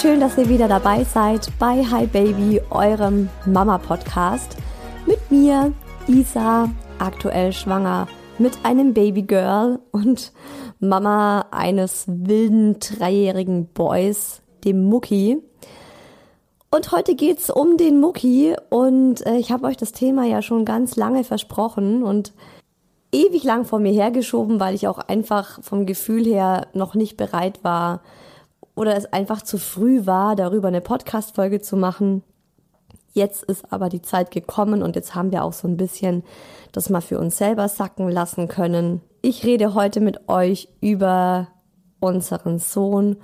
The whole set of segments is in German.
Schön, dass ihr wieder dabei seid bei Hi Baby, eurem Mama-Podcast. Mit mir, Isa, aktuell schwanger mit einem Babygirl und Mama eines wilden dreijährigen Boys, dem Mucki. Und heute geht's um den Mucki und äh, ich habe euch das Thema ja schon ganz lange versprochen und ewig lang vor mir hergeschoben, weil ich auch einfach vom Gefühl her noch nicht bereit war, oder es einfach zu früh war, darüber eine Podcast-Folge zu machen. Jetzt ist aber die Zeit gekommen und jetzt haben wir auch so ein bisschen das mal für uns selber sacken lassen können. Ich rede heute mit euch über unseren Sohn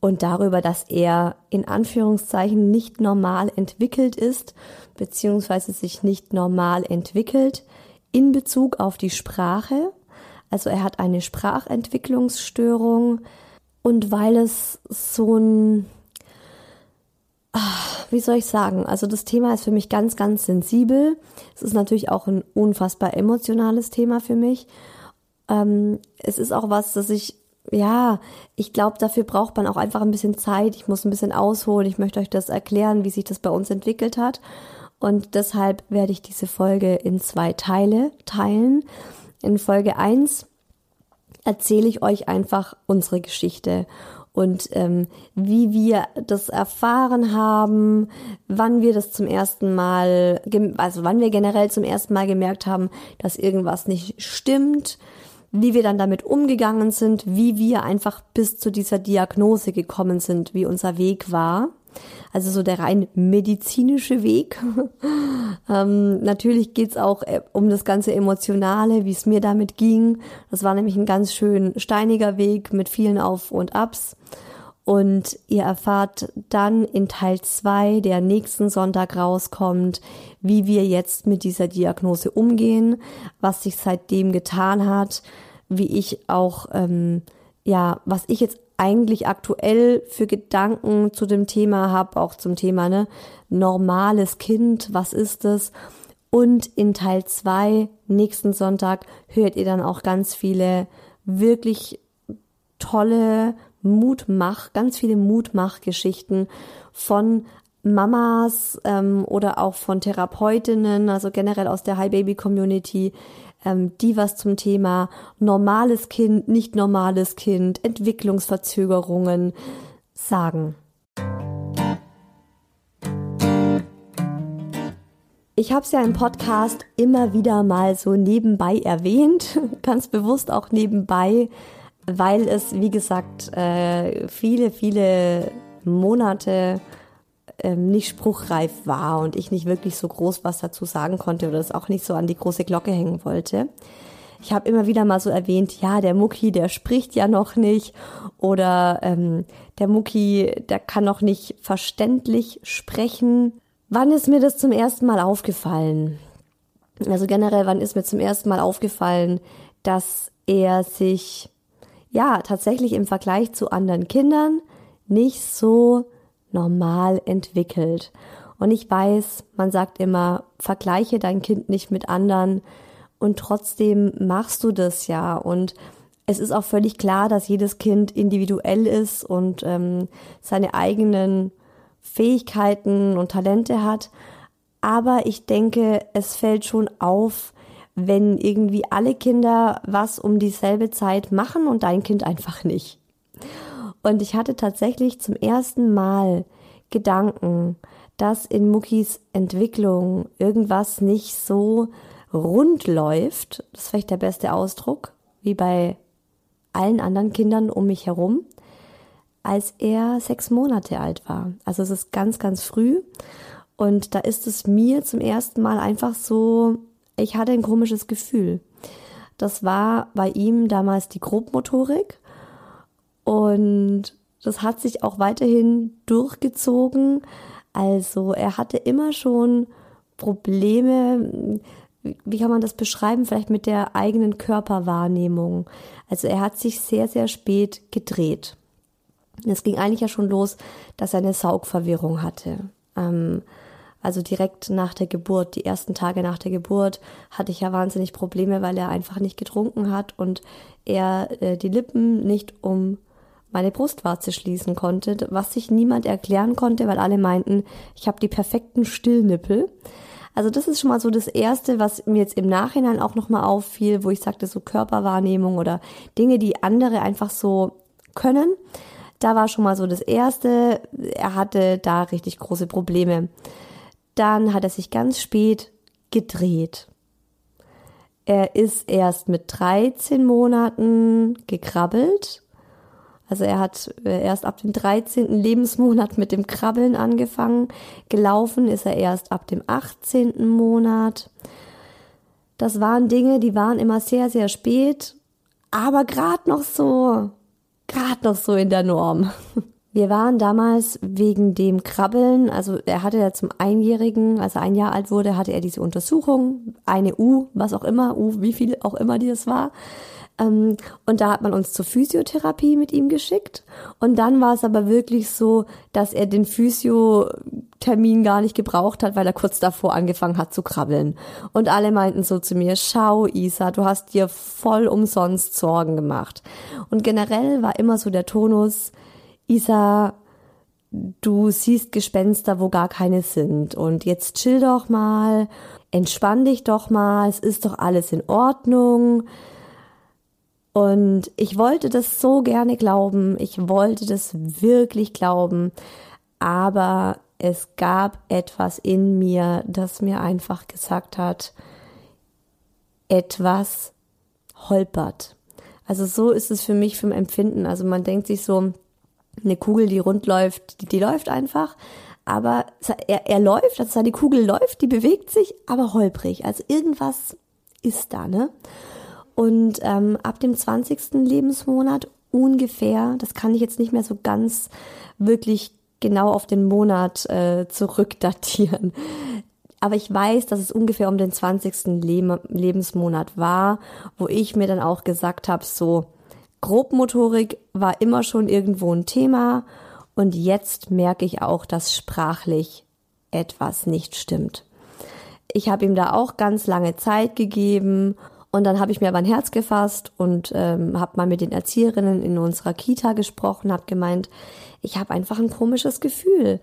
und darüber, dass er in Anführungszeichen nicht normal entwickelt ist, beziehungsweise sich nicht normal entwickelt in Bezug auf die Sprache. Also er hat eine Sprachentwicklungsstörung, und weil es so ein, ach, wie soll ich sagen, also das Thema ist für mich ganz, ganz sensibel. Es ist natürlich auch ein unfassbar emotionales Thema für mich. Ähm, es ist auch was, dass ich, ja, ich glaube, dafür braucht man auch einfach ein bisschen Zeit. Ich muss ein bisschen ausholen. Ich möchte euch das erklären, wie sich das bei uns entwickelt hat. Und deshalb werde ich diese Folge in zwei Teile teilen. In Folge eins erzähle ich euch einfach unsere Geschichte und ähm, wie wir das erfahren haben, wann wir das zum ersten Mal, also wann wir generell zum ersten Mal gemerkt haben, dass irgendwas nicht stimmt, wie wir dann damit umgegangen sind, wie wir einfach bis zu dieser Diagnose gekommen sind, wie unser Weg war. Also so der rein medizinische Weg. ähm, natürlich geht's auch äh, um das ganze Emotionale, wie es mir damit ging. Das war nämlich ein ganz schön steiniger Weg mit vielen Auf und Abs. Und ihr erfahrt dann in Teil zwei, der nächsten Sonntag rauskommt, wie wir jetzt mit dieser Diagnose umgehen, was sich seitdem getan hat, wie ich auch, ähm, ja, was ich jetzt eigentlich aktuell für Gedanken zu dem Thema habe, auch zum Thema ne, normales Kind, was ist es? Und in Teil zwei nächsten Sonntag hört ihr dann auch ganz viele wirklich tolle Mutmach, ganz viele Mutmachgeschichten von Mamas ähm, oder auch von Therapeutinnen, also generell aus der High Baby Community, ähm, die was zum Thema normales Kind, nicht normales Kind, Entwicklungsverzögerungen sagen. Ich habe es ja im Podcast immer wieder mal so nebenbei erwähnt, ganz bewusst auch nebenbei, weil es, wie gesagt, äh, viele, viele Monate ähm, nicht spruchreif war und ich nicht wirklich so groß was dazu sagen konnte oder es auch nicht so an die große Glocke hängen wollte. Ich habe immer wieder mal so erwähnt, ja, der Mucki, der spricht ja noch nicht oder ähm, der Mucki, der kann noch nicht verständlich sprechen. Wann ist mir das zum ersten Mal aufgefallen? Also generell, wann ist mir zum ersten Mal aufgefallen, dass er sich ja tatsächlich im Vergleich zu anderen Kindern nicht so normal entwickelt. Und ich weiß, man sagt immer, vergleiche dein Kind nicht mit anderen und trotzdem machst du das ja. Und es ist auch völlig klar, dass jedes Kind individuell ist und ähm, seine eigenen Fähigkeiten und Talente hat. Aber ich denke, es fällt schon auf, wenn irgendwie alle Kinder was um dieselbe Zeit machen und dein Kind einfach nicht. Und ich hatte tatsächlich zum ersten Mal Gedanken, dass in Muckis Entwicklung irgendwas nicht so rund läuft. Das ist vielleicht der beste Ausdruck, wie bei allen anderen Kindern um mich herum, als er sechs Monate alt war. Also es ist ganz, ganz früh. Und da ist es mir zum ersten Mal einfach so, ich hatte ein komisches Gefühl. Das war bei ihm damals die Grobmotorik und das hat sich auch weiterhin durchgezogen. Also er hatte immer schon Probleme, wie kann man das beschreiben, vielleicht mit der eigenen Körperwahrnehmung. Also er hat sich sehr, sehr spät gedreht. Es ging eigentlich ja schon los, dass er eine Saugverwirrung hatte. Ähm, also direkt nach der Geburt, die ersten Tage nach der Geburt, hatte ich ja wahnsinnig Probleme, weil er einfach nicht getrunken hat und er äh, die Lippen nicht um meine Brustwarze schließen konnte, was sich niemand erklären konnte, weil alle meinten, ich habe die perfekten Stillnippel. Also das ist schon mal so das Erste, was mir jetzt im Nachhinein auch nochmal auffiel, wo ich sagte, so Körperwahrnehmung oder Dinge, die andere einfach so können. Da war schon mal so das Erste, er hatte da richtig große Probleme. Dann hat er sich ganz spät gedreht. Er ist erst mit 13 Monaten gekrabbelt also er hat äh, erst ab dem 13. Lebensmonat mit dem Krabbeln angefangen. Gelaufen ist er erst ab dem 18. Monat. Das waren Dinge, die waren immer sehr, sehr spät, aber gerade noch so, gerade noch so in der Norm. Wir waren damals wegen dem Krabbeln, also er hatte ja zum Einjährigen, als er ein Jahr alt wurde, hatte er diese Untersuchung, eine U, was auch immer, U, wie viel auch immer die das war. Ähm, und da hat man uns zur Physiotherapie mit ihm geschickt. Und dann war es aber wirklich so, dass er den Physiothermin gar nicht gebraucht hat, weil er kurz davor angefangen hat zu krabbeln. Und alle meinten so zu mir, schau Isa, du hast dir voll umsonst Sorgen gemacht. Und generell war immer so der Tonus, Isa, du siehst Gespenster, wo gar keine sind. Und jetzt chill doch mal, entspann dich doch mal, es ist doch alles in Ordnung. Und ich wollte das so gerne glauben, ich wollte das wirklich glauben, aber es gab etwas in mir, das mir einfach gesagt hat, etwas holpert. Also so ist es für mich vom Empfinden. Also man denkt sich so, eine Kugel, die rund läuft, die, die läuft einfach, aber er, er läuft, also seine Kugel läuft, die bewegt sich, aber holprig. Also irgendwas ist da, ne? Und ähm, ab dem 20. Lebensmonat ungefähr, das kann ich jetzt nicht mehr so ganz wirklich genau auf den Monat äh, zurückdatieren. Aber ich weiß, dass es ungefähr um den 20. Leb Lebensmonat war, wo ich mir dann auch gesagt habe, so Grobmotorik war immer schon irgendwo ein Thema und jetzt merke ich auch, dass sprachlich etwas nicht stimmt. Ich habe ihm da auch ganz lange Zeit gegeben und dann habe ich mir aber ein Herz gefasst und ähm, habe mal mit den Erzieherinnen in unserer Kita gesprochen, habe gemeint, ich habe einfach ein komisches Gefühl.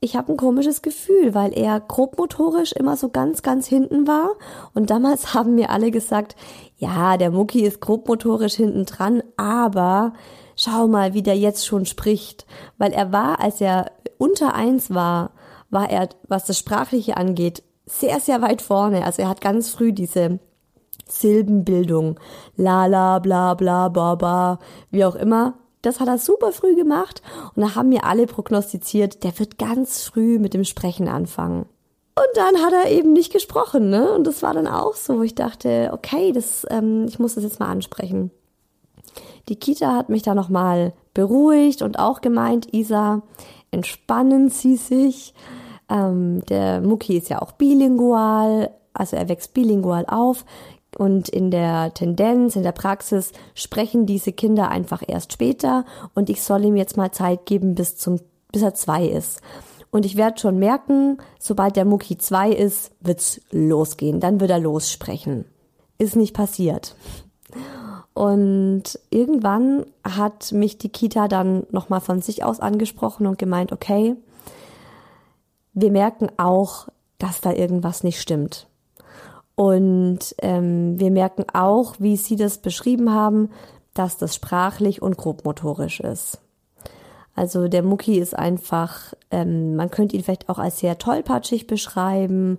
Ich habe ein komisches Gefühl, weil er grobmotorisch immer so ganz, ganz hinten war. Und damals haben mir alle gesagt, ja, der Mucki ist grobmotorisch hinten dran, aber schau mal, wie der jetzt schon spricht. Weil er war, als er unter eins war, war er, was das Sprachliche angeht, sehr, sehr weit vorne. Also er hat ganz früh diese Silbenbildung, la la bla bla ba ba, wie auch immer. Das hat er super früh gemacht und da haben mir alle prognostiziert, der wird ganz früh mit dem Sprechen anfangen. Und dann hat er eben nicht gesprochen, ne? Und das war dann auch so, wo ich dachte, okay, das, ähm, ich muss das jetzt mal ansprechen. Die Kita hat mich da nochmal beruhigt und auch gemeint, Isa, entspannen Sie sich. Ähm, der Mucki ist ja auch bilingual, also er wächst bilingual auf. Und in der Tendenz, in der Praxis sprechen diese Kinder einfach erst später und ich soll ihm jetzt mal Zeit geben, bis zum, bis er zwei ist. Und ich werde schon merken, sobald der Mucki zwei ist, wird's losgehen. Dann wird er lossprechen. Ist nicht passiert. Und irgendwann hat mich die Kita dann nochmal von sich aus angesprochen und gemeint, okay, wir merken auch, dass da irgendwas nicht stimmt. Und ähm, wir merken auch, wie Sie das beschrieben haben, dass das sprachlich und grobmotorisch ist. Also der Mucki ist einfach, ähm, man könnte ihn vielleicht auch als sehr tollpatschig beschreiben.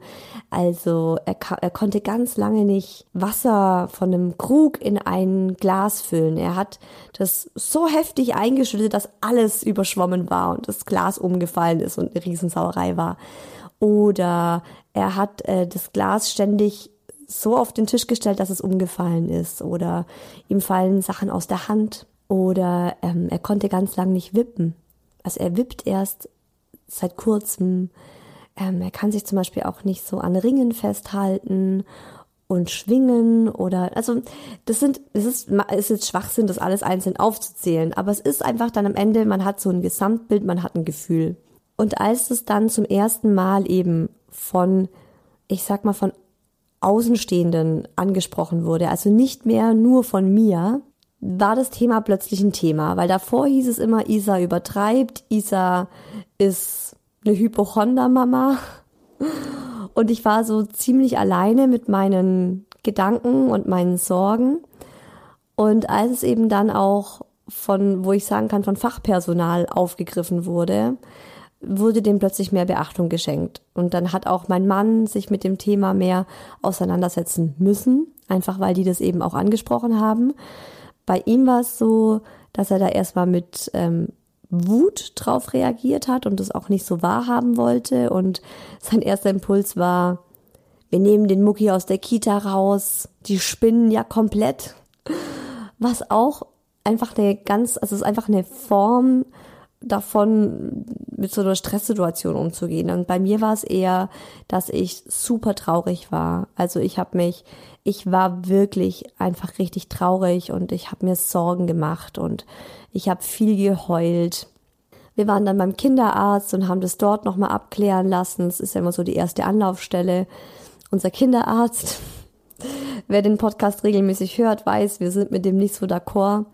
Also er, er konnte ganz lange nicht Wasser von einem Krug in ein Glas füllen. Er hat das so heftig eingeschüttet, dass alles überschwommen war und das Glas umgefallen ist und eine Riesensauerei war. Oder er hat äh, das Glas ständig so auf den Tisch gestellt, dass es umgefallen ist. Oder ihm fallen Sachen aus der Hand. Oder ähm, er konnte ganz lang nicht wippen. Also er wippt erst seit kurzem. Ähm, er kann sich zum Beispiel auch nicht so an Ringen festhalten und schwingen oder also das sind es ist es ist Schwachsinn das alles einzeln aufzuzählen aber es ist einfach dann am Ende man hat so ein Gesamtbild man hat ein Gefühl und als es dann zum ersten Mal eben von ich sag mal von Außenstehenden angesprochen wurde also nicht mehr nur von mir war das Thema plötzlich ein Thema, weil davor hieß es immer, Isa übertreibt, Isa ist eine Hypochondermama. Und ich war so ziemlich alleine mit meinen Gedanken und meinen Sorgen. Und als es eben dann auch von, wo ich sagen kann, von Fachpersonal aufgegriffen wurde, wurde dem plötzlich mehr Beachtung geschenkt. Und dann hat auch mein Mann sich mit dem Thema mehr auseinandersetzen müssen, einfach weil die das eben auch angesprochen haben. Bei ihm war es so, dass er da erstmal mit ähm, Wut drauf reagiert hat und das auch nicht so wahrhaben wollte. Und sein erster Impuls war, wir nehmen den Mucki aus der Kita raus, die spinnen ja komplett. Was auch einfach eine ganz, also es ist einfach eine Form davon, mit so einer Stresssituation umzugehen. Und bei mir war es eher, dass ich super traurig war. Also ich habe mich ich war wirklich einfach richtig traurig und ich habe mir Sorgen gemacht und ich habe viel geheult. Wir waren dann beim Kinderarzt und haben das dort nochmal abklären lassen. Es ist ja immer so die erste Anlaufstelle. Unser Kinderarzt, wer den Podcast regelmäßig hört, weiß, wir sind mit dem nicht so d'accord.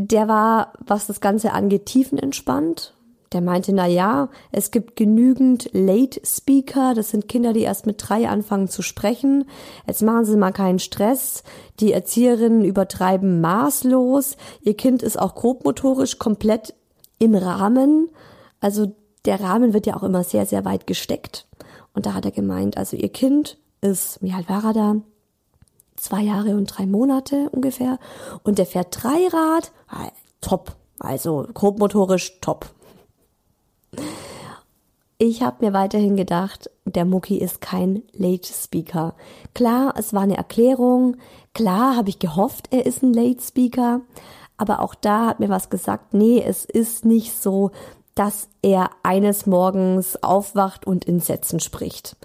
Der war, was das Ganze angeht, tiefenentspannt der meinte, na ja, es gibt genügend Late Speaker, das sind Kinder, die erst mit drei anfangen zu sprechen. Jetzt machen Sie mal keinen Stress. Die Erzieherinnen übertreiben maßlos. Ihr Kind ist auch grobmotorisch komplett im Rahmen. Also der Rahmen wird ja auch immer sehr, sehr weit gesteckt. Und da hat er gemeint, also ihr Kind ist, wie alt war er da? Zwei Jahre und drei Monate ungefähr. Und der fährt Dreirad. Ah, top. Also grobmotorisch top. Ich habe mir weiterhin gedacht, der Mucki ist kein Late Speaker. Klar, es war eine Erklärung. Klar habe ich gehofft, er ist ein Late Speaker. Aber auch da hat mir was gesagt, nee, es ist nicht so, dass er eines Morgens aufwacht und in Sätzen spricht.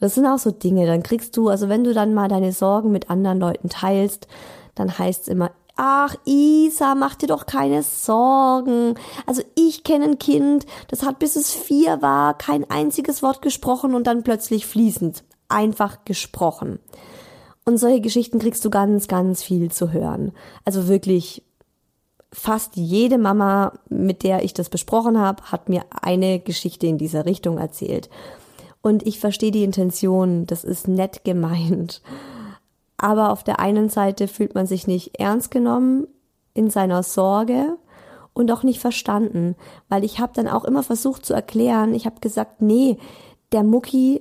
Das sind auch so Dinge, dann kriegst du, also wenn du dann mal deine Sorgen mit anderen Leuten teilst, dann heißt es immer, Ach, Isa, mach dir doch keine Sorgen. Also ich kenne ein Kind, das hat bis es vier war kein einziges Wort gesprochen und dann plötzlich fließend. Einfach gesprochen. Und solche Geschichten kriegst du ganz, ganz viel zu hören. Also wirklich fast jede Mama, mit der ich das besprochen habe, hat mir eine Geschichte in dieser Richtung erzählt. Und ich verstehe die Intention, das ist nett gemeint aber auf der einen Seite fühlt man sich nicht ernst genommen in seiner Sorge und auch nicht verstanden, weil ich habe dann auch immer versucht zu erklären, ich habe gesagt, nee, der Mucki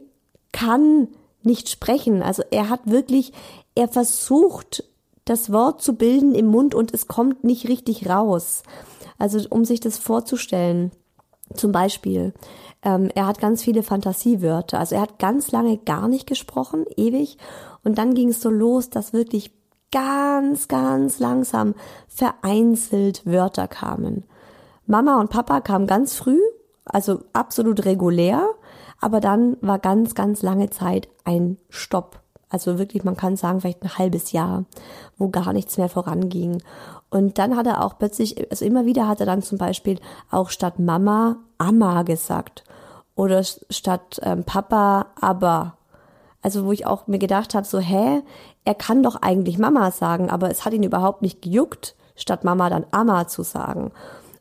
kann nicht sprechen. Also er hat wirklich, er versucht, das Wort zu bilden im Mund und es kommt nicht richtig raus. Also um sich das vorzustellen, zum Beispiel, ähm, er hat ganz viele Fantasiewörter. Also er hat ganz lange gar nicht gesprochen, ewig. Und dann ging es so los, dass wirklich ganz, ganz langsam vereinzelt Wörter kamen. Mama und Papa kamen ganz früh, also absolut regulär, aber dann war ganz, ganz lange Zeit ein Stopp. Also wirklich, man kann sagen, vielleicht ein halbes Jahr, wo gar nichts mehr voranging. Und dann hat er auch plötzlich, also immer wieder hat er dann zum Beispiel auch statt Mama Amma gesagt oder statt ähm, Papa aber. Also wo ich auch mir gedacht habe, so hä, er kann doch eigentlich Mama sagen, aber es hat ihn überhaupt nicht gejuckt, statt Mama dann Amma zu sagen.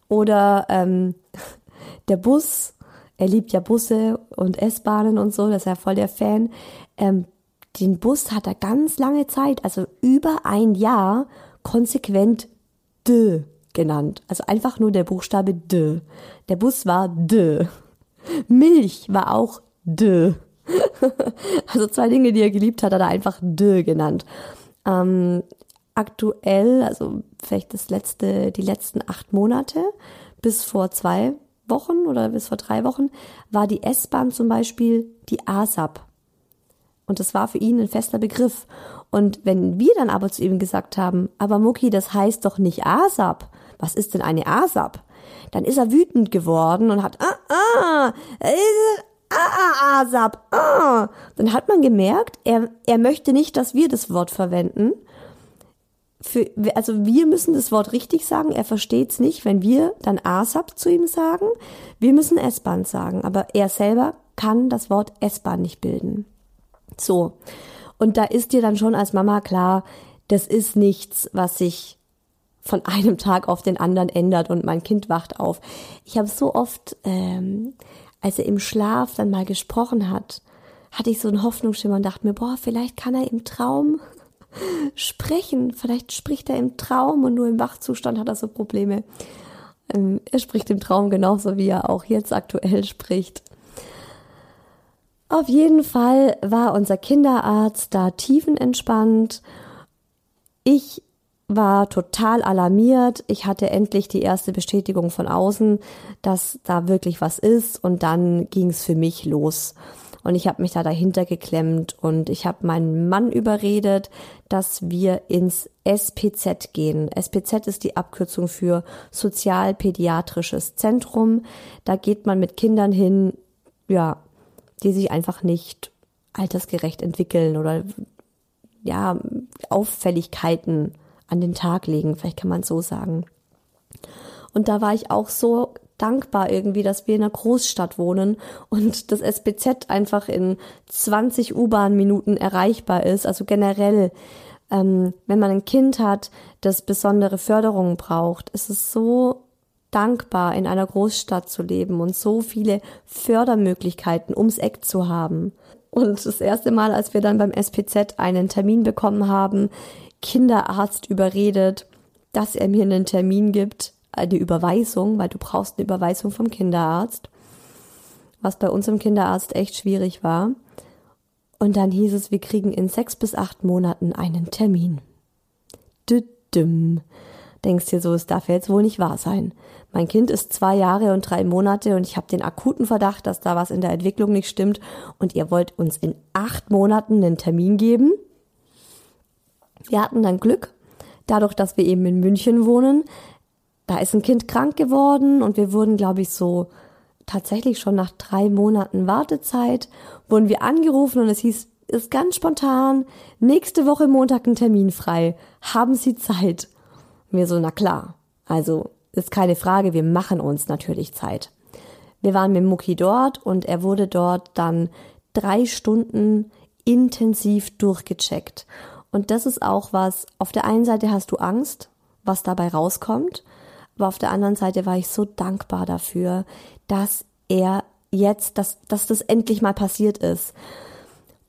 Oder ähm, der Bus, er liebt ja Busse und S-Bahnen und so, das ist ja voll der Fan. Ähm, den Bus hat er ganz lange Zeit, also über ein Jahr, konsequent D genannt. Also einfach nur der Buchstabe D. Der Bus war D. Milch war auch D. also zwei Dinge, die er geliebt hat, hat er einfach D genannt. Ähm, aktuell, also vielleicht das letzte, die letzten acht Monate, bis vor zwei Wochen oder bis vor drei Wochen, war die S-Bahn zum Beispiel die ASAP. Und das war für ihn ein fester Begriff. Und wenn wir dann aber zu ihm gesagt haben, aber Mucki, das heißt doch nicht ASAP. Was ist denn eine ASAP? Dann ist er wütend geworden und hat, ah, ah, äh, ah, ah, ASAP, ah. Dann hat man gemerkt, er, er möchte nicht, dass wir das Wort verwenden. Für, also wir müssen das Wort richtig sagen, er versteht es nicht, wenn wir dann ASAP zu ihm sagen. Wir müssen S-Bahn sagen, aber er selber kann das Wort S-Bahn nicht bilden. So. Und da ist dir dann schon als Mama klar, das ist nichts, was sich von einem Tag auf den anderen ändert und mein Kind wacht auf. Ich habe so oft, ähm, als er im Schlaf dann mal gesprochen hat, hatte ich so einen Hoffnungsschimmer und dachte mir, boah, vielleicht kann er im Traum sprechen. Vielleicht spricht er im Traum und nur im Wachzustand hat er so Probleme. Ähm, er spricht im Traum genauso, wie er auch jetzt aktuell spricht. Auf jeden Fall war unser Kinderarzt da tiefenentspannt. Ich war total alarmiert. Ich hatte endlich die erste Bestätigung von außen, dass da wirklich was ist und dann ging es für mich los. Und ich habe mich da dahinter geklemmt und ich habe meinen Mann überredet, dass wir ins SPZ gehen. SPZ ist die Abkürzung für Sozialpädiatrisches Zentrum. Da geht man mit Kindern hin, ja, die sich einfach nicht altersgerecht entwickeln oder ja, Auffälligkeiten an den Tag legen, vielleicht kann man so sagen. Und da war ich auch so dankbar irgendwie, dass wir in einer Großstadt wohnen und das SBZ einfach in 20 U-Bahn-Minuten erreichbar ist. Also generell, ähm, wenn man ein Kind hat, das besondere Förderungen braucht, ist es so dankbar, in einer Großstadt zu leben und so viele Fördermöglichkeiten ums Eck zu haben. Und das erste Mal, als wir dann beim SPZ einen Termin bekommen haben, Kinderarzt überredet, dass er mir einen Termin gibt, eine Überweisung, weil du brauchst eine Überweisung vom Kinderarzt, was bei uns im Kinderarzt echt schwierig war. Und dann hieß es, wir kriegen in sechs bis acht Monaten einen Termin. Düdüm. Denkst dir so, es darf jetzt wohl nicht wahr sein. Mein Kind ist zwei Jahre und drei Monate und ich habe den akuten Verdacht, dass da was in der Entwicklung nicht stimmt und ihr wollt uns in acht Monaten einen Termin geben? Wir hatten dann Glück, dadurch, dass wir eben in München wohnen. Da ist ein Kind krank geworden und wir wurden, glaube ich, so tatsächlich schon nach drei Monaten Wartezeit, wurden wir angerufen und es hieß, ist ganz spontan, nächste Woche Montag ein Termin frei. Haben Sie Zeit? wir so, na klar. Also, ist keine Frage, wir machen uns natürlich Zeit. Wir waren mit Mucki dort und er wurde dort dann drei Stunden intensiv durchgecheckt. Und das ist auch was, auf der einen Seite hast du Angst, was dabei rauskommt, aber auf der anderen Seite war ich so dankbar dafür, dass er jetzt, dass, dass das endlich mal passiert ist.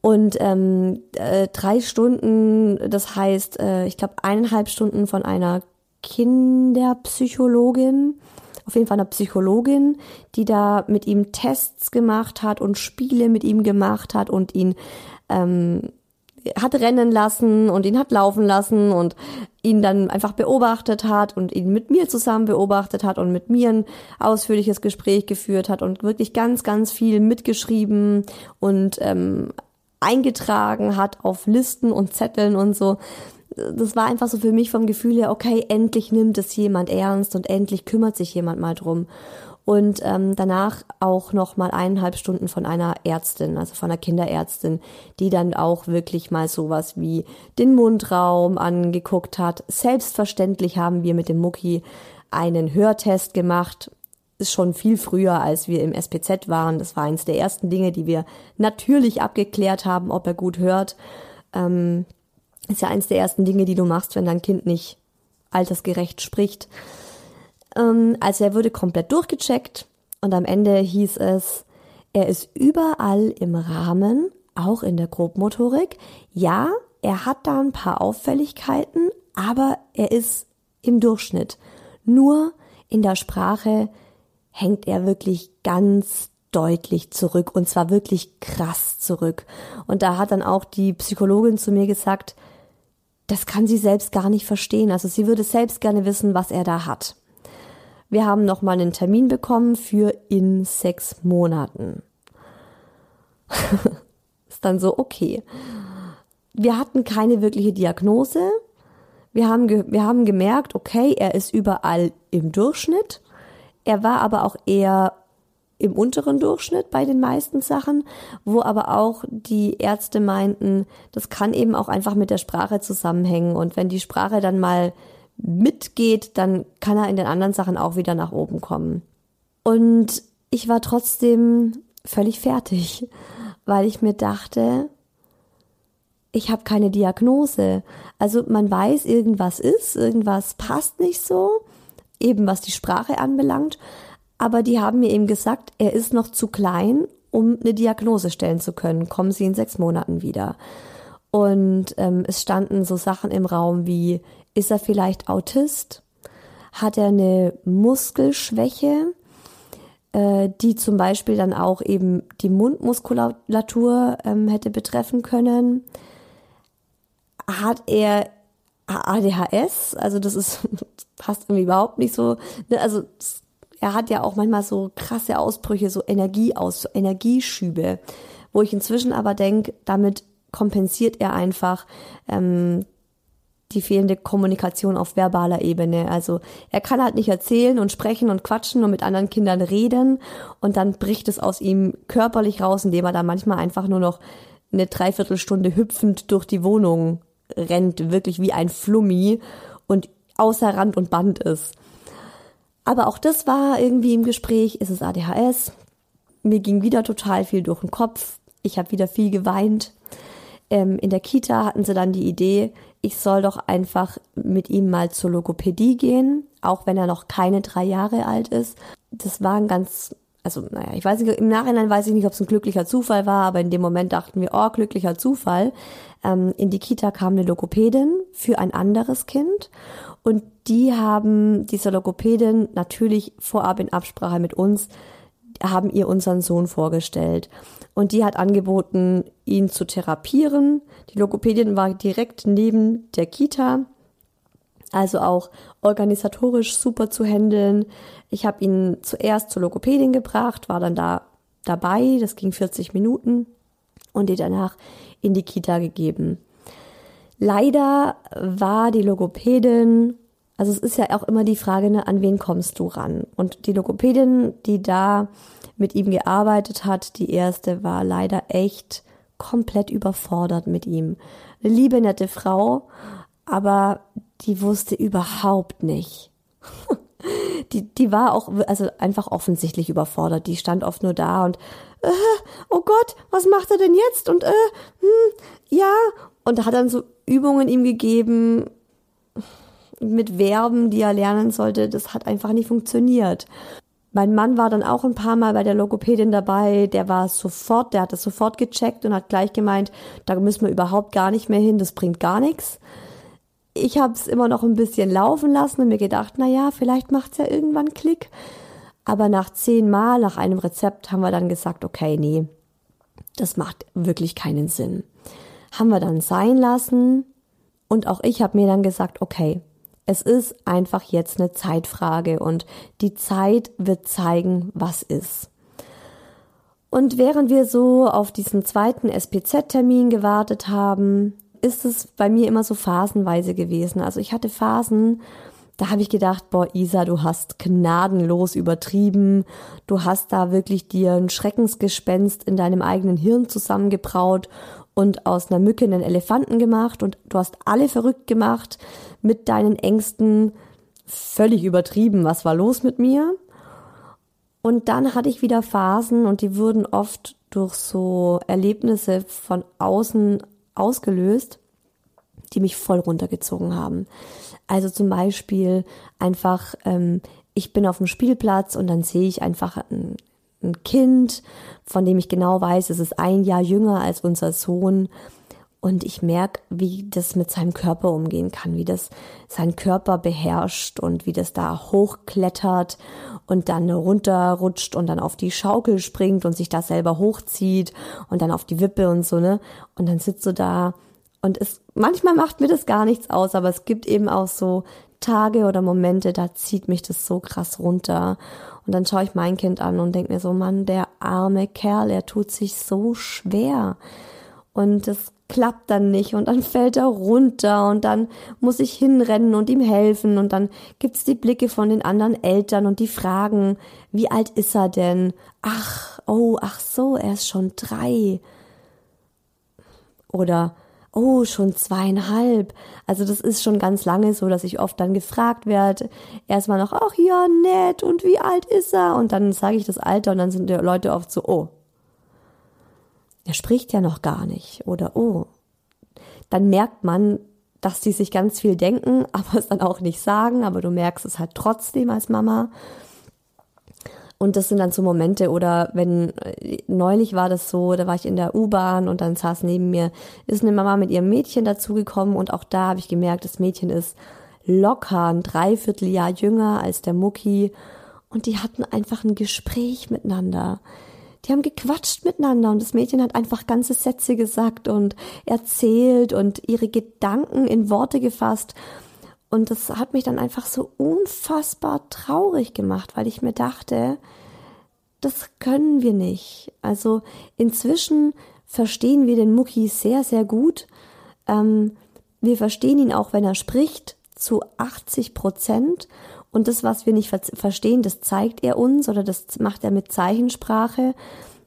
Und ähm, äh, drei Stunden, das heißt, äh, ich glaube, eineinhalb Stunden von einer Kinderpsychologin auf jeden Fall einer Psychologin, die da mit ihm Tests gemacht hat und Spiele mit ihm gemacht hat und ihn ähm, hat rennen lassen und ihn hat laufen lassen und ihn dann einfach beobachtet hat und ihn mit mir zusammen beobachtet hat und mit mir ein ausführliches Gespräch geführt hat und wirklich ganz, ganz viel mitgeschrieben und ähm, eingetragen hat auf Listen und Zetteln und so. Das war einfach so für mich vom Gefühl her, okay, endlich nimmt es jemand ernst und endlich kümmert sich jemand mal drum und ähm, danach auch noch mal eineinhalb Stunden von einer Ärztin, also von einer Kinderärztin, die dann auch wirklich mal sowas wie den Mundraum angeguckt hat. Selbstverständlich haben wir mit dem Mucki einen Hörtest gemacht. Ist schon viel früher, als wir im SPZ waren. Das war eins der ersten Dinge, die wir natürlich abgeklärt haben, ob er gut hört. Ähm, ist ja eins der ersten Dinge, die du machst, wenn dein Kind nicht altersgerecht spricht. Ähm, also er wurde komplett durchgecheckt und am Ende hieß es, er ist überall im Rahmen, auch in der Grobmotorik. Ja, er hat da ein paar Auffälligkeiten, aber er ist im Durchschnitt. Nur in der Sprache hängt er wirklich ganz deutlich zurück und zwar wirklich krass zurück. Und da hat dann auch die Psychologin zu mir gesagt, das kann sie selbst gar nicht verstehen. Also sie würde selbst gerne wissen, was er da hat. Wir haben nochmal einen Termin bekommen für in sechs Monaten. Ist dann so, okay. Wir hatten keine wirkliche Diagnose. Wir haben, wir haben gemerkt, okay, er ist überall im Durchschnitt. Er war aber auch eher im unteren Durchschnitt bei den meisten Sachen, wo aber auch die Ärzte meinten, das kann eben auch einfach mit der Sprache zusammenhängen. Und wenn die Sprache dann mal mitgeht, dann kann er in den anderen Sachen auch wieder nach oben kommen. Und ich war trotzdem völlig fertig, weil ich mir dachte, ich habe keine Diagnose. Also man weiß, irgendwas ist, irgendwas passt nicht so, eben was die Sprache anbelangt, aber die haben mir eben gesagt, er ist noch zu klein, um eine Diagnose stellen zu können. Kommen Sie in sechs Monaten wieder. Und ähm, es standen so Sachen im Raum wie, ist er vielleicht Autist? Hat er eine Muskelschwäche, äh, die zum Beispiel dann auch eben die Mundmuskulatur ähm, hätte betreffen können? Hat er ADHS? Also das ist passt irgendwie überhaupt nicht so. Ne? Also er hat ja auch manchmal so krasse Ausbrüche, so Energieaus, Energieschübe, wo ich inzwischen aber denke, damit kompensiert er einfach ähm, die fehlende Kommunikation auf verbaler Ebene. Also er kann halt nicht erzählen und sprechen und quatschen und mit anderen Kindern reden und dann bricht es aus ihm körperlich raus, indem er da manchmal einfach nur noch eine Dreiviertelstunde hüpfend durch die Wohnung rennt, wirklich wie ein Flummi und außer Rand und Band ist. Aber auch das war irgendwie im Gespräch, ist es ADHS. Mir ging wieder total viel durch den Kopf. Ich habe wieder viel geweint. Ähm, in der Kita hatten sie dann die Idee, ich soll doch einfach mit ihm mal zur Logopädie gehen, auch wenn er noch keine drei Jahre alt ist. Das war ein ganz, also naja, ich weiß nicht, im Nachhinein weiß ich nicht, ob es ein glücklicher Zufall war, aber in dem Moment dachten wir, oh, glücklicher Zufall. Ähm, in die Kita kam eine Logopädin für ein anderes Kind und die haben dieser Logopädin natürlich vorab in Absprache mit uns haben ihr unseren Sohn vorgestellt. Und die hat angeboten, ihn zu therapieren. Die Logopädin war direkt neben der Kita, also auch organisatorisch super zu handeln. Ich habe ihn zuerst zur Logopädin gebracht, war dann da dabei, das ging 40 Minuten und die danach in die Kita gegeben. Leider war die Logopädin also es ist ja auch immer die Frage, ne, an wen kommst du ran? Und die Logopädin, die da mit ihm gearbeitet hat, die erste war leider echt komplett überfordert mit ihm. Eine liebe, nette Frau, aber die wusste überhaupt nicht. die, die war auch, also einfach offensichtlich überfordert. Die stand oft nur da und, äh, oh Gott, was macht er denn jetzt? Und, äh, hm, ja. Und hat dann so Übungen ihm gegeben, mit Verben, die er lernen sollte, das hat einfach nicht funktioniert. Mein Mann war dann auch ein paar Mal bei der Logopädin dabei, der war sofort, der hat das sofort gecheckt und hat gleich gemeint, da müssen wir überhaupt gar nicht mehr hin, das bringt gar nichts. ich habe es immer noch ein bisschen laufen lassen und mir gedacht, na ja, vielleicht macht's ja irgendwann Klick. Aber nach zehnmal, nach einem Rezept, haben wir dann gesagt, okay, nee, das macht wirklich keinen Sinn. Haben wir dann sein lassen und auch ich habe mir dann gesagt, okay, es ist einfach jetzt eine Zeitfrage und die Zeit wird zeigen, was ist. Und während wir so auf diesen zweiten SPZ-Termin gewartet haben, ist es bei mir immer so phasenweise gewesen. Also ich hatte Phasen, da habe ich gedacht, boah, Isa, du hast gnadenlos übertrieben. Du hast da wirklich dir ein Schreckensgespenst in deinem eigenen Hirn zusammengebraut und aus einer Mücke einen Elefanten gemacht und du hast alle verrückt gemacht mit deinen Ängsten. Völlig übertrieben. Was war los mit mir? Und dann hatte ich wieder Phasen und die wurden oft durch so Erlebnisse von außen ausgelöst, die mich voll runtergezogen haben. Also zum Beispiel einfach, ähm, ich bin auf dem Spielplatz und dann sehe ich einfach ein, ein Kind, von dem ich genau weiß, es ist ein Jahr jünger als unser Sohn. Und ich merke, wie das mit seinem Körper umgehen kann, wie das seinen Körper beherrscht und wie das da hochklettert und dann runterrutscht und dann auf die Schaukel springt und sich da selber hochzieht und dann auf die Wippe und so, ne? Und dann sitzt du da und es, manchmal macht mir das gar nichts aus, aber es gibt eben auch so Tage oder Momente, da zieht mich das so krass runter. Und dann schaue ich mein Kind an und denke mir so, Mann, der arme Kerl, er tut sich so schwer. Und das klappt dann nicht und dann fällt er runter und dann muss ich hinrennen und ihm helfen und dann gibt's die Blicke von den anderen Eltern und die fragen, wie alt ist er denn? Ach, oh, ach so, er ist schon drei. Oder, oh, schon zweieinhalb. Also das ist schon ganz lange so, dass ich oft dann gefragt werde, erstmal noch, ach ja, nett, und wie alt ist er? Und dann sage ich das Alter und dann sind die Leute oft so, oh, er spricht ja noch gar nicht oder oh, dann merkt man, dass die sich ganz viel denken, aber es dann auch nicht sagen, aber du merkst es halt trotzdem als Mama. Und das sind dann so Momente oder wenn neulich war das so, da war ich in der U-Bahn und dann saß neben mir ist eine Mama mit ihrem Mädchen dazugekommen und auch da habe ich gemerkt, das Mädchen ist locker ein Dreivierteljahr jünger als der Mucki und die hatten einfach ein Gespräch miteinander die haben gequatscht miteinander und das Mädchen hat einfach ganze Sätze gesagt und erzählt und ihre Gedanken in Worte gefasst. Und das hat mich dann einfach so unfassbar traurig gemacht, weil ich mir dachte, das können wir nicht. Also inzwischen verstehen wir den Mucki sehr, sehr gut. Ähm, wir verstehen ihn auch, wenn er spricht, zu 80 Prozent. Und das, was wir nicht ver verstehen, das zeigt er uns oder das macht er mit Zeichensprache.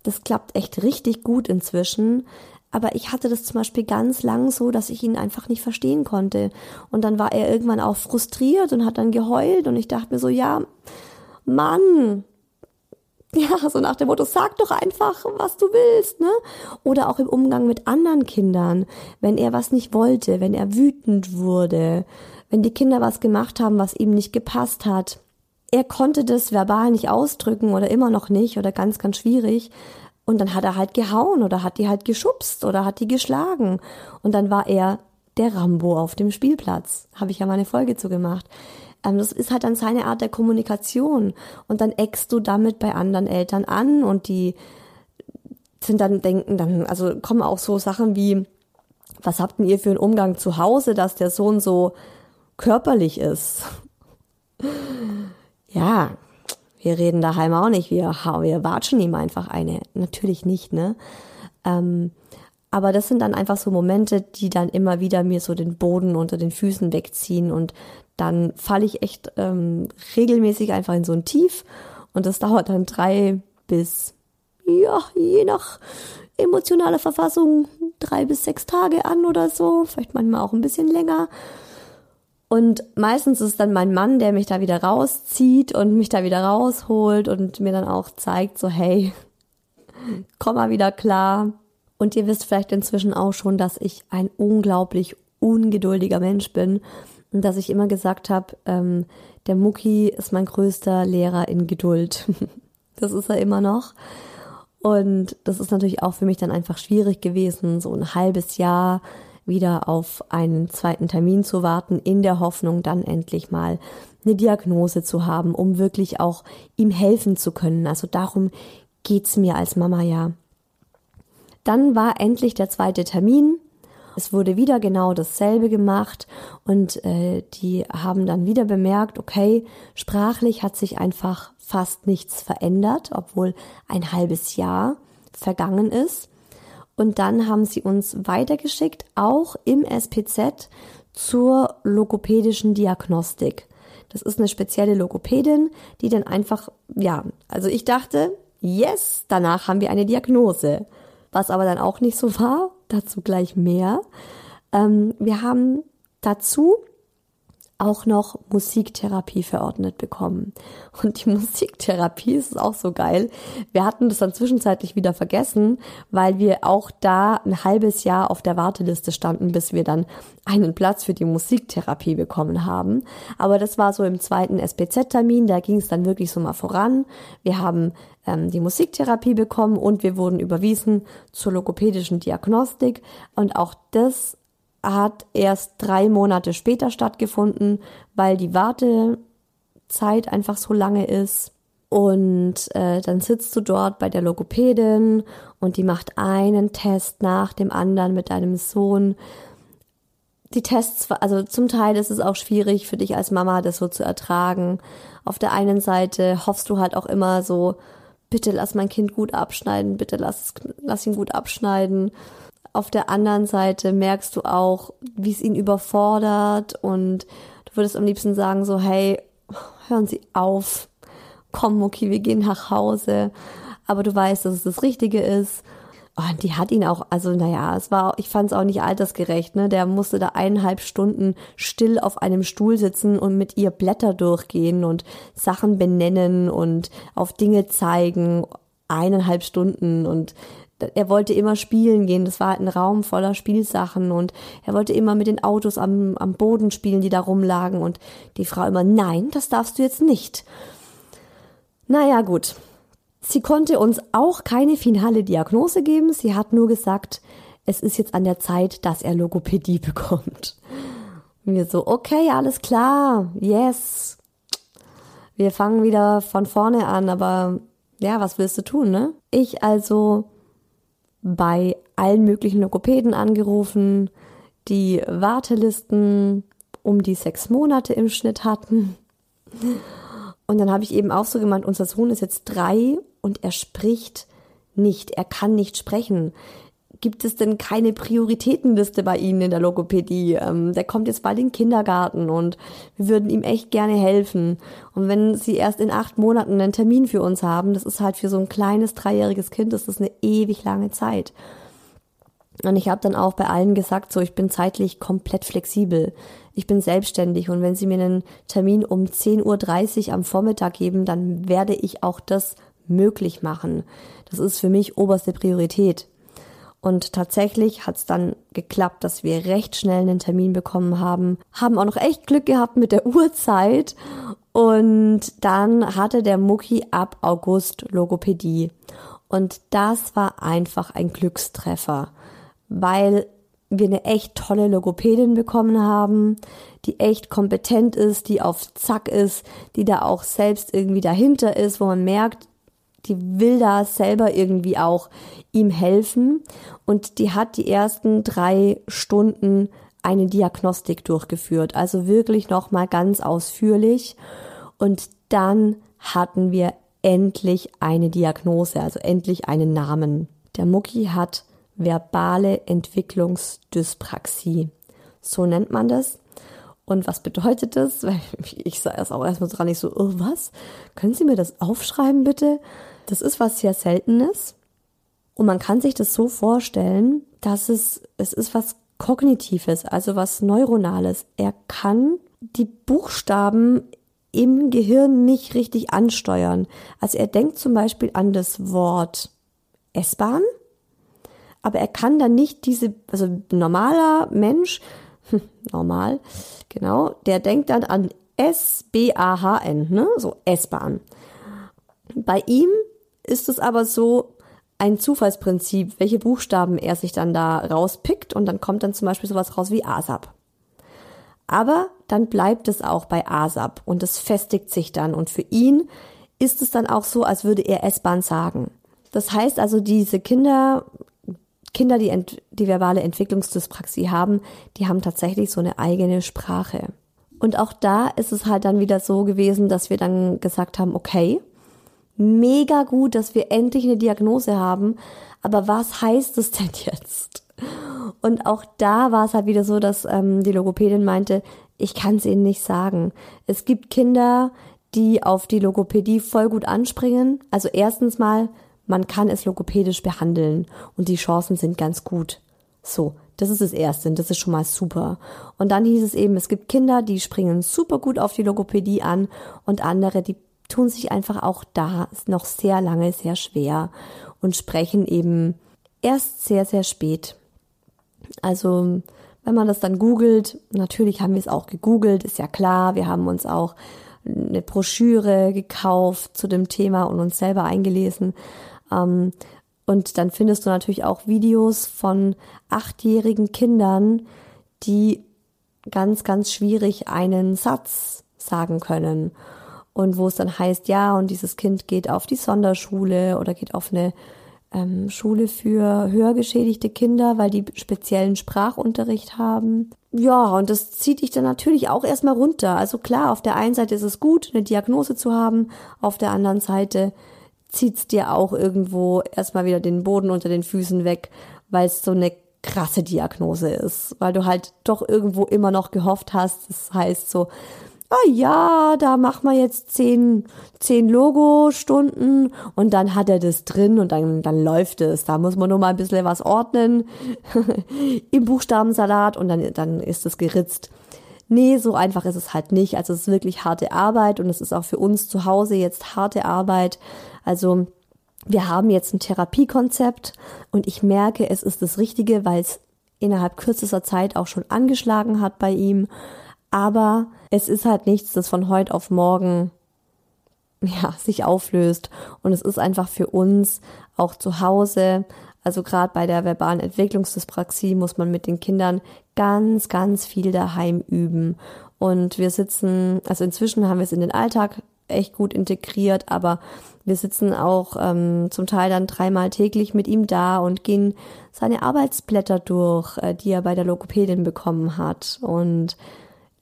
Das klappt echt richtig gut inzwischen. Aber ich hatte das zum Beispiel ganz lang so, dass ich ihn einfach nicht verstehen konnte. Und dann war er irgendwann auch frustriert und hat dann geheult und ich dachte mir so, ja, Mann, ja, so nach dem Motto, sag doch einfach, was du willst, ne? Oder auch im Umgang mit anderen Kindern, wenn er was nicht wollte, wenn er wütend wurde, wenn die Kinder was gemacht haben, was ihm nicht gepasst hat. Er konnte das verbal nicht ausdrücken oder immer noch nicht oder ganz, ganz schwierig. Und dann hat er halt gehauen oder hat die halt geschubst oder hat die geschlagen. Und dann war er der Rambo auf dem Spielplatz. Habe ich ja mal eine Folge zu gemacht. Ähm, das ist halt dann seine Art der Kommunikation. Und dann eckst du damit bei anderen Eltern an und die sind dann denken dann, also kommen auch so Sachen wie, was habt denn ihr für einen Umgang zu Hause, dass der Sohn so körperlich ist. ja, wir reden daheim auch nicht, wir, wir watschen ihm einfach eine. Natürlich nicht, ne? Ähm, aber das sind dann einfach so Momente, die dann immer wieder mir so den Boden unter den Füßen wegziehen und dann falle ich echt ähm, regelmäßig einfach in so ein Tief und das dauert dann drei bis, ja, je nach emotionaler Verfassung, drei bis sechs Tage an oder so, vielleicht manchmal auch ein bisschen länger. Und meistens ist dann mein Mann, der mich da wieder rauszieht und mich da wieder rausholt und mir dann auch zeigt, so hey, komm mal wieder klar. Und ihr wisst vielleicht inzwischen auch schon, dass ich ein unglaublich ungeduldiger Mensch bin und dass ich immer gesagt habe, ähm, der Mucki ist mein größter Lehrer in Geduld. das ist er immer noch. Und das ist natürlich auch für mich dann einfach schwierig gewesen, so ein halbes Jahr wieder auf einen zweiten Termin zu warten, in der Hoffnung, dann endlich mal eine Diagnose zu haben, um wirklich auch ihm helfen zu können. Also darum geht's mir als Mama ja. Dann war endlich der zweite Termin. Es wurde wieder genau dasselbe gemacht und äh, die haben dann wieder bemerkt, okay, sprachlich hat sich einfach fast nichts verändert, obwohl ein halbes Jahr vergangen ist. Und dann haben sie uns weitergeschickt, auch im SPZ, zur logopädischen Diagnostik. Das ist eine spezielle Logopädin, die dann einfach, ja, also ich dachte, yes, danach haben wir eine Diagnose. Was aber dann auch nicht so war, dazu gleich mehr. Ähm, wir haben dazu auch noch Musiktherapie verordnet bekommen. Und die Musiktherapie ist auch so geil. Wir hatten das dann zwischenzeitlich wieder vergessen, weil wir auch da ein halbes Jahr auf der Warteliste standen, bis wir dann einen Platz für die Musiktherapie bekommen haben. Aber das war so im zweiten SPZ-Termin, da ging es dann wirklich so mal voran. Wir haben ähm, die Musiktherapie bekommen und wir wurden überwiesen zur logopädischen Diagnostik. Und auch das hat erst drei Monate später stattgefunden, weil die Wartezeit einfach so lange ist. Und äh, dann sitzt du dort bei der Logopädin und die macht einen Test nach dem anderen mit deinem Sohn. Die Tests, also zum Teil ist es auch schwierig für dich als Mama, das so zu ertragen. Auf der einen Seite hoffst du halt auch immer so, bitte lass mein Kind gut abschneiden, bitte lass, lass ihn gut abschneiden auf der anderen Seite merkst du auch, wie es ihn überfordert und du würdest am liebsten sagen so, hey, hören Sie auf, komm, okay, wir gehen nach Hause. Aber du weißt, dass es das Richtige ist. Und die hat ihn auch, also naja, es war, ich fand es auch nicht altersgerecht, ne? Der musste da eineinhalb Stunden still auf einem Stuhl sitzen und mit ihr Blätter durchgehen und Sachen benennen und auf Dinge zeigen. Eineinhalb Stunden und er wollte immer spielen gehen. Das war halt ein Raum voller Spielsachen und er wollte immer mit den Autos am, am Boden spielen, die da rumlagen und die Frau immer, nein, das darfst du jetzt nicht. Naja, gut. Sie konnte uns auch keine finale Diagnose geben. Sie hat nur gesagt, es ist jetzt an der Zeit, dass er Logopädie bekommt. Und wir so, okay, alles klar, yes. Wir fangen wieder von vorne an, aber ja, was willst du tun, ne? Ich also bei allen möglichen Logopäden angerufen, die Wartelisten um die sechs Monate im Schnitt hatten. Und dann habe ich eben auch so gemeint, unser Sohn ist jetzt drei und er spricht nicht, er kann nicht sprechen gibt es denn keine Prioritätenliste bei Ihnen in der Logopädie? Ähm, der kommt jetzt bald in den Kindergarten und wir würden ihm echt gerne helfen. Und wenn Sie erst in acht Monaten einen Termin für uns haben, das ist halt für so ein kleines dreijähriges Kind, das ist eine ewig lange Zeit. Und ich habe dann auch bei allen gesagt, so ich bin zeitlich komplett flexibel. Ich bin selbstständig und wenn Sie mir einen Termin um 10.30 Uhr am Vormittag geben, dann werde ich auch das möglich machen. Das ist für mich oberste Priorität. Und tatsächlich hat es dann geklappt, dass wir recht schnell einen Termin bekommen haben. Haben auch noch echt Glück gehabt mit der Uhrzeit. Und dann hatte der Mucki ab August Logopädie. Und das war einfach ein Glückstreffer, weil wir eine echt tolle Logopädin bekommen haben, die echt kompetent ist, die auf Zack ist, die da auch selbst irgendwie dahinter ist, wo man merkt, die will da selber irgendwie auch ihm helfen und die hat die ersten drei Stunden eine Diagnostik durchgeführt, also wirklich nochmal ganz ausführlich und dann hatten wir endlich eine Diagnose, also endlich einen Namen. Der Mucki hat verbale Entwicklungsdyspraxie. So nennt man das. Und was bedeutet das? Ich sah erst auch erstmal dran, ich so, oh, was? Können Sie mir das aufschreiben, bitte? Das ist was sehr Seltenes. Und man kann sich das so vorstellen, dass es, es ist was Kognitives, also was Neuronales. Er kann die Buchstaben im Gehirn nicht richtig ansteuern. Also er denkt zum Beispiel an das Wort S-Bahn, aber er kann dann nicht diese, also normaler Mensch, normal, genau, der denkt dann an S-B-A-H-N, ne, so S-Bahn. Bei ihm ist es aber so, ein Zufallsprinzip, welche Buchstaben er sich dann da rauspickt und dann kommt dann zum Beispiel sowas raus wie ASAP. Aber dann bleibt es auch bei ASAP und es festigt sich dann und für ihn ist es dann auch so, als würde er S-Bahn sagen. Das heißt also, diese Kinder, Kinder, die ent, die verbale Entwicklungsdyspraxie haben, die haben tatsächlich so eine eigene Sprache. Und auch da ist es halt dann wieder so gewesen, dass wir dann gesagt haben, okay, mega gut, dass wir endlich eine Diagnose haben, aber was heißt es denn jetzt? Und auch da war es halt wieder so, dass ähm, die Logopädin meinte, ich kann es ihnen nicht sagen. Es gibt Kinder, die auf die Logopädie voll gut anspringen. Also erstens mal, man kann es logopädisch behandeln und die Chancen sind ganz gut. So, das ist das Erste und das ist schon mal super. Und dann hieß es eben, es gibt Kinder, die springen super gut auf die Logopädie an und andere, die tun sich einfach auch da noch sehr lange sehr schwer und sprechen eben erst sehr, sehr spät. Also, wenn man das dann googelt, natürlich haben wir es auch gegoogelt, ist ja klar, wir haben uns auch eine Broschüre gekauft zu dem Thema und uns selber eingelesen. Ähm, und dann findest du natürlich auch Videos von achtjährigen Kindern, die ganz, ganz schwierig einen Satz sagen können. Und wo es dann heißt, ja, und dieses Kind geht auf die Sonderschule oder geht auf eine ähm, Schule für hörgeschädigte Kinder, weil die speziellen Sprachunterricht haben. Ja, und das zieht dich dann natürlich auch erstmal runter. Also klar, auf der einen Seite ist es gut, eine Diagnose zu haben, auf der anderen Seite zieht's dir auch irgendwo erstmal wieder den Boden unter den Füßen weg, weil es so eine krasse Diagnose ist, weil du halt doch irgendwo immer noch gehofft hast. Das heißt so, ah ja, da machen wir jetzt zehn, zehn Logo-Stunden und dann hat er das drin und dann, dann läuft es. Da muss man nur mal ein bisschen was ordnen im Buchstabensalat und dann, dann ist es geritzt. Nee, so einfach ist es halt nicht. Also es ist wirklich harte Arbeit und es ist auch für uns zu Hause jetzt harte Arbeit. Also wir haben jetzt ein Therapiekonzept und ich merke, es ist das Richtige, weil es innerhalb kürzester Zeit auch schon angeschlagen hat bei ihm. Aber es ist halt nichts, das von heute auf morgen ja, sich auflöst. Und es ist einfach für uns auch zu Hause, also gerade bei der verbalen Entwicklungsdyspraxie muss man mit den Kindern ganz, ganz viel daheim üben. Und wir sitzen, also inzwischen haben wir es in den Alltag echt gut integriert, aber wir sitzen auch ähm, zum Teil dann dreimal täglich mit ihm da und gehen seine Arbeitsblätter durch, äh, die er bei der Logopädin bekommen hat. Und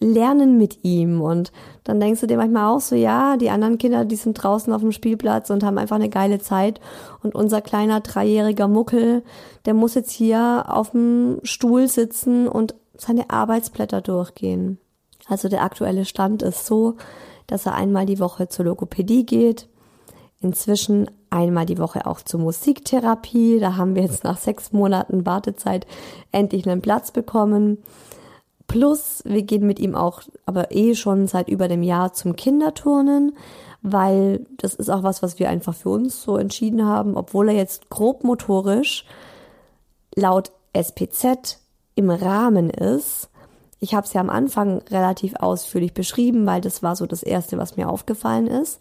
lernen mit ihm. Und dann denkst du dir manchmal auch so, ja, die anderen Kinder, die sind draußen auf dem Spielplatz und haben einfach eine geile Zeit. Und unser kleiner dreijähriger Muckel, der muss jetzt hier auf dem Stuhl sitzen und seine Arbeitsblätter durchgehen. Also der aktuelle Stand ist so, dass er einmal die Woche zur Logopädie geht. Inzwischen einmal die Woche auch zur Musiktherapie. Da haben wir jetzt nach sechs Monaten Wartezeit endlich einen Platz bekommen. Plus, wir gehen mit ihm auch, aber eh schon seit über dem Jahr zum Kinderturnen, weil das ist auch was, was wir einfach für uns so entschieden haben, obwohl er jetzt grob motorisch laut SPZ im Rahmen ist. Ich habe es ja am Anfang relativ ausführlich beschrieben, weil das war so das Erste, was mir aufgefallen ist.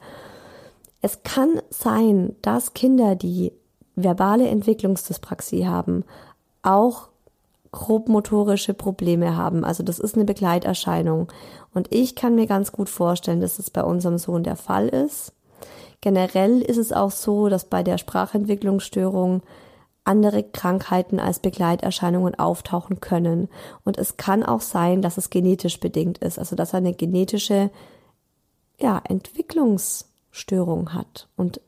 Es kann sein, dass Kinder, die verbale Entwicklungsdyspraxie haben, auch grobmotorische Probleme haben. Also das ist eine Begleiterscheinung. Und ich kann mir ganz gut vorstellen, dass es bei unserem Sohn der Fall ist. Generell ist es auch so, dass bei der Sprachentwicklungsstörung andere Krankheiten als Begleiterscheinungen auftauchen können. Und es kann auch sein, dass es genetisch bedingt ist, also dass er eine genetische ja, Entwicklungsstörung hat. Und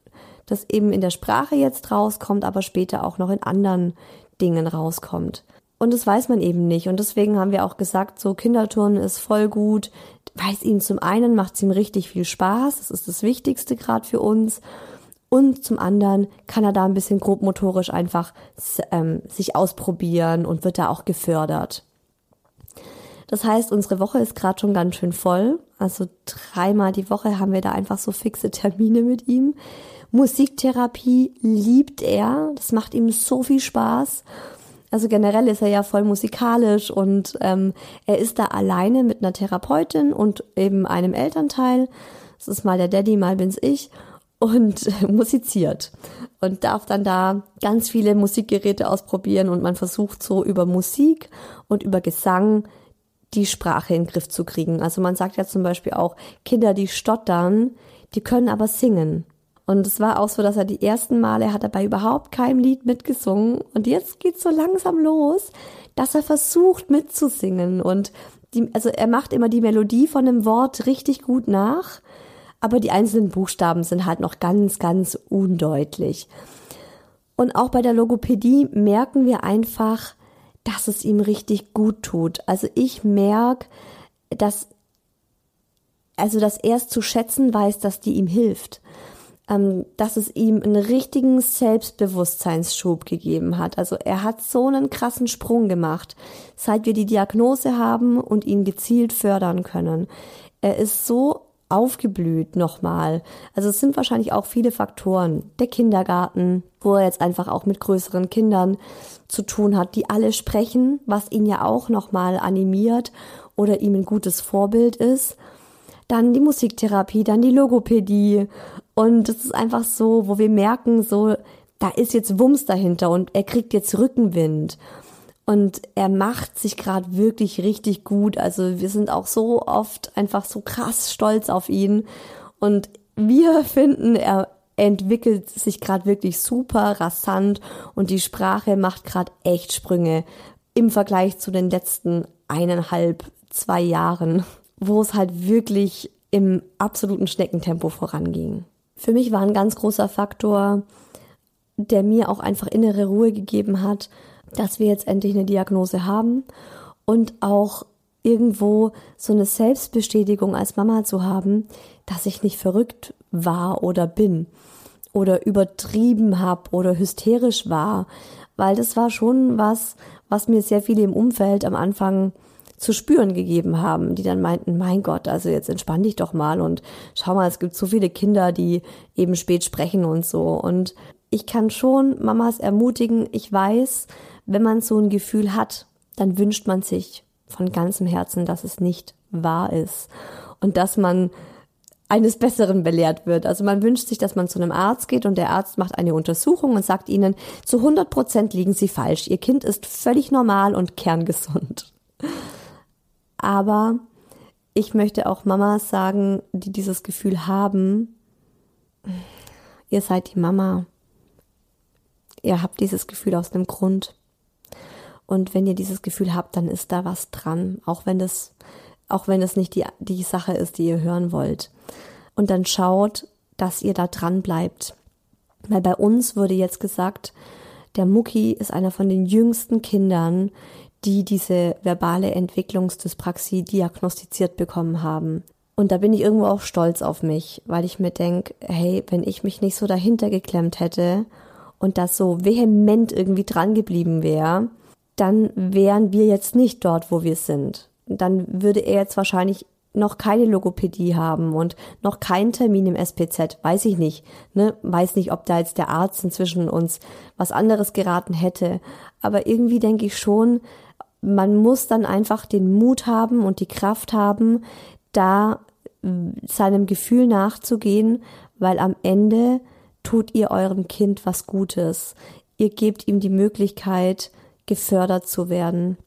das eben in der Sprache jetzt rauskommt, aber später auch noch in anderen Dingen rauskommt. Und das weiß man eben nicht. Und deswegen haben wir auch gesagt, so Kinderturnen ist voll gut, weil es ihm zum einen macht es ihm richtig viel Spaß, das ist das Wichtigste gerade für uns. Und zum anderen kann er da ein bisschen grobmotorisch einfach ähm, sich ausprobieren und wird da auch gefördert. Das heißt, unsere Woche ist gerade schon ganz schön voll. Also dreimal die Woche haben wir da einfach so fixe Termine mit ihm. Musiktherapie liebt er. Das macht ihm so viel Spaß. Also generell ist er ja voll musikalisch und ähm, er ist da alleine mit einer Therapeutin und eben einem Elternteil. Das ist mal der Daddy, mal bin's ich. und musiziert und darf dann da ganz viele Musikgeräte ausprobieren und man versucht so über Musik und über Gesang die Sprache in den Griff zu kriegen. Also man sagt ja zum Beispiel auch, Kinder, die stottern, die können aber singen. Und es war auch so, dass er die ersten Male hat er bei überhaupt keinem Lied mitgesungen. Und jetzt geht's so langsam los, dass er versucht mitzusingen. Und die, also er macht immer die Melodie von einem Wort richtig gut nach, aber die einzelnen Buchstaben sind halt noch ganz, ganz undeutlich. Und auch bei der Logopädie merken wir einfach, dass es ihm richtig gut tut. Also ich merke, dass, also dass er es zu schätzen weiß, dass die ihm hilft. Ähm, dass es ihm einen richtigen Selbstbewusstseinsschub gegeben hat. Also er hat so einen krassen Sprung gemacht, seit wir die Diagnose haben und ihn gezielt fördern können. Er ist so aufgeblüht nochmal. Also es sind wahrscheinlich auch viele Faktoren. Der Kindergarten, wo er jetzt einfach auch mit größeren Kindern zu tun hat, die alle sprechen, was ihn ja auch nochmal animiert oder ihm ein gutes Vorbild ist. Dann die Musiktherapie, dann die Logopädie. Und es ist einfach so, wo wir merken, so, da ist jetzt Wumms dahinter und er kriegt jetzt Rückenwind. Und er macht sich gerade wirklich richtig gut. Also wir sind auch so oft einfach so krass stolz auf ihn. Und wir finden, er entwickelt sich gerade wirklich super rasant und die Sprache macht gerade echt Sprünge im Vergleich zu den letzten eineinhalb, zwei Jahren, wo es halt wirklich im absoluten Schneckentempo voranging. Für mich war ein ganz großer Faktor, der mir auch einfach innere Ruhe gegeben hat, dass wir jetzt endlich eine Diagnose haben und auch irgendwo so eine Selbstbestätigung als Mama zu haben, dass ich nicht verrückt war oder bin oder übertrieben habe oder hysterisch war, weil das war schon was, was mir sehr viele im Umfeld am Anfang zu spüren gegeben haben, die dann meinten, mein Gott, also jetzt entspann dich doch mal und schau mal, es gibt so viele Kinder, die eben spät sprechen und so. Und ich kann schon Mamas ermutigen, ich weiß, wenn man so ein Gefühl hat, dann wünscht man sich von ganzem Herzen, dass es nicht wahr ist und dass man eines Besseren belehrt wird. Also man wünscht sich, dass man zu einem Arzt geht und der Arzt macht eine Untersuchung und sagt ihnen, zu 100 Prozent liegen sie falsch. Ihr Kind ist völlig normal und kerngesund. Aber ich möchte auch Mamas sagen, die dieses Gefühl haben, ihr seid die Mama. Ihr habt dieses Gefühl aus dem Grund. Und wenn ihr dieses Gefühl habt, dann ist da was dran, auch wenn das, auch wenn es nicht die, die Sache ist, die ihr hören wollt. Und dann schaut, dass ihr da dran bleibt. Weil bei uns wurde jetzt gesagt, der Mucki ist einer von den jüngsten Kindern, die diese verbale Entwicklungsdyspraxie diagnostiziert bekommen haben. Und da bin ich irgendwo auch stolz auf mich, weil ich mir denke, hey, wenn ich mich nicht so dahinter geklemmt hätte und das so vehement irgendwie dran geblieben wäre, dann wären wir jetzt nicht dort, wo wir sind. Dann würde er jetzt wahrscheinlich noch keine Logopädie haben und noch keinen Termin im SPZ, weiß ich nicht. Ne? Weiß nicht, ob da jetzt der Arzt inzwischen uns was anderes geraten hätte. Aber irgendwie denke ich schon, man muss dann einfach den Mut haben und die Kraft haben, da äh, seinem Gefühl nachzugehen, weil am Ende tut ihr eurem Kind was Gutes. Ihr gebt ihm die Möglichkeit, gefördert zu werden.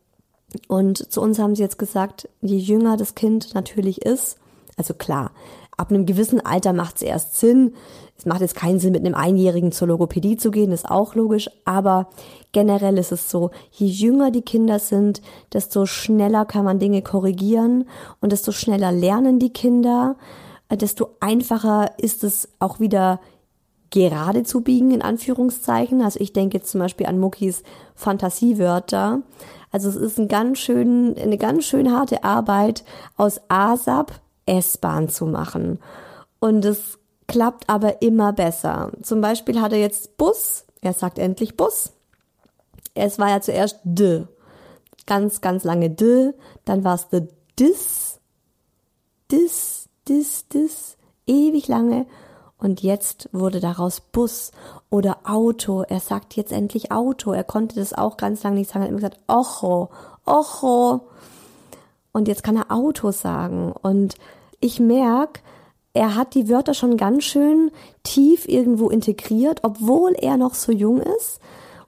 Und zu uns haben sie jetzt gesagt, je jünger das Kind natürlich ist, also klar, ab einem gewissen Alter macht es erst Sinn. Es macht jetzt keinen Sinn, mit einem Einjährigen zur Logopädie zu gehen, ist auch logisch. Aber generell ist es so, je jünger die Kinder sind, desto schneller kann man Dinge korrigieren und desto schneller lernen die Kinder, desto einfacher ist es auch wieder gerade zu biegen, in Anführungszeichen. Also ich denke jetzt zum Beispiel an Muckis Fantasiewörter. Also es ist ein ganz schön, eine ganz schön harte Arbeit, aus ASAP S-Bahn zu machen. Und es klappt aber immer besser. Zum Beispiel hat er jetzt Bus. Er sagt endlich Bus. Es war ja zuerst D. Ganz, ganz lange D. Dann war es the Dis. Dis, Dis, Dis. Ewig lange. Und jetzt wurde daraus Bus oder Auto. Er sagt jetzt endlich Auto. Er konnte das auch ganz lange nicht sagen. Er hat immer gesagt, Ocho, Ocho. Und jetzt kann er Auto sagen. Und ich merke, er hat die Wörter schon ganz schön tief irgendwo integriert, obwohl er noch so jung ist.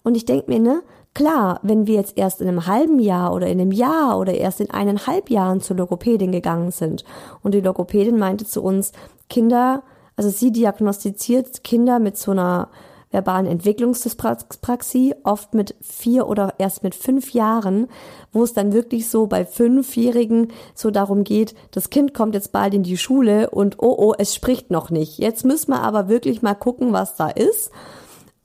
Und ich denke mir, ne, klar, wenn wir jetzt erst in einem halben Jahr oder in einem Jahr oder erst in eineinhalb Jahren zur Logopädin gegangen sind und die Logopädin meinte zu uns, Kinder, also sie diagnostiziert Kinder mit so einer verbalen Entwicklungsdyspraxie, oft mit vier oder erst mit fünf Jahren, wo es dann wirklich so bei Fünfjährigen so darum geht, das Kind kommt jetzt bald in die Schule und oh oh, es spricht noch nicht. Jetzt müssen wir aber wirklich mal gucken, was da ist.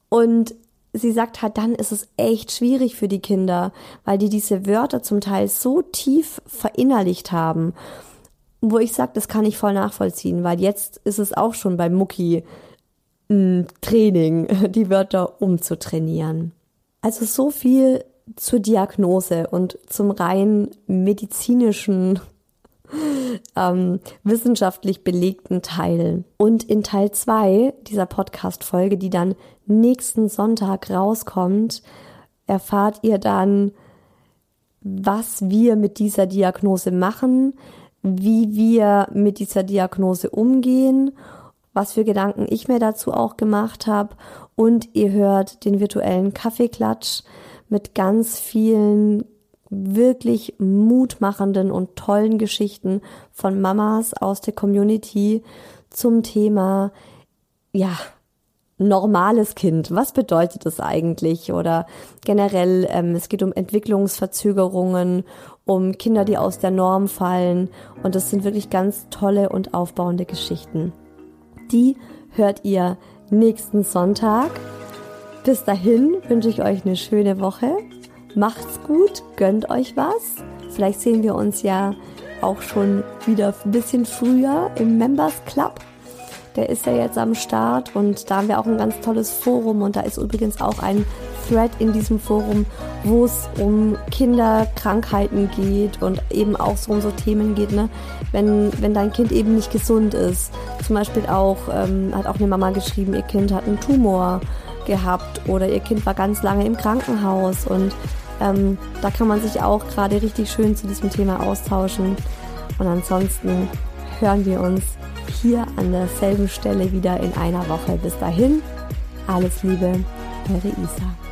Und sie sagt halt, dann ist es echt schwierig für die Kinder, weil die diese Wörter zum Teil so tief verinnerlicht haben. Wo ich sage, das kann ich voll nachvollziehen, weil jetzt ist es auch schon bei Mucki Training, die Wörter umzutrainieren. Also so viel zur Diagnose und zum rein medizinischen, ähm, wissenschaftlich belegten Teil. Und in Teil zwei dieser Podcast-Folge, die dann nächsten Sonntag rauskommt, erfahrt ihr dann, was wir mit dieser Diagnose machen, wie wir mit dieser Diagnose umgehen was für Gedanken ich mir dazu auch gemacht habe. Und ihr hört den virtuellen Kaffeeklatsch mit ganz vielen wirklich mutmachenden und tollen Geschichten von Mamas aus der Community zum Thema, ja, normales Kind. Was bedeutet das eigentlich? Oder generell, ähm, es geht um Entwicklungsverzögerungen, um Kinder, die aus der Norm fallen. Und das sind wirklich ganz tolle und aufbauende Geschichten die hört ihr nächsten Sonntag. Bis dahin wünsche ich euch eine schöne Woche. Macht's gut, gönnt euch was. Vielleicht sehen wir uns ja auch schon wieder ein bisschen früher im Members Club. Der ist ja jetzt am Start und da haben wir auch ein ganz tolles Forum und da ist übrigens auch ein Thread in diesem Forum, wo es um Kinderkrankheiten geht und eben auch so um so Themen geht, ne? Wenn, wenn dein Kind eben nicht gesund ist. Zum Beispiel auch, ähm, hat auch eine Mama geschrieben, ihr Kind hat einen Tumor gehabt oder ihr Kind war ganz lange im Krankenhaus und ähm, da kann man sich auch gerade richtig schön zu diesem Thema austauschen. Und ansonsten hören wir uns hier an derselben Stelle wieder in einer Woche. Bis dahin, alles Liebe, eure Isa.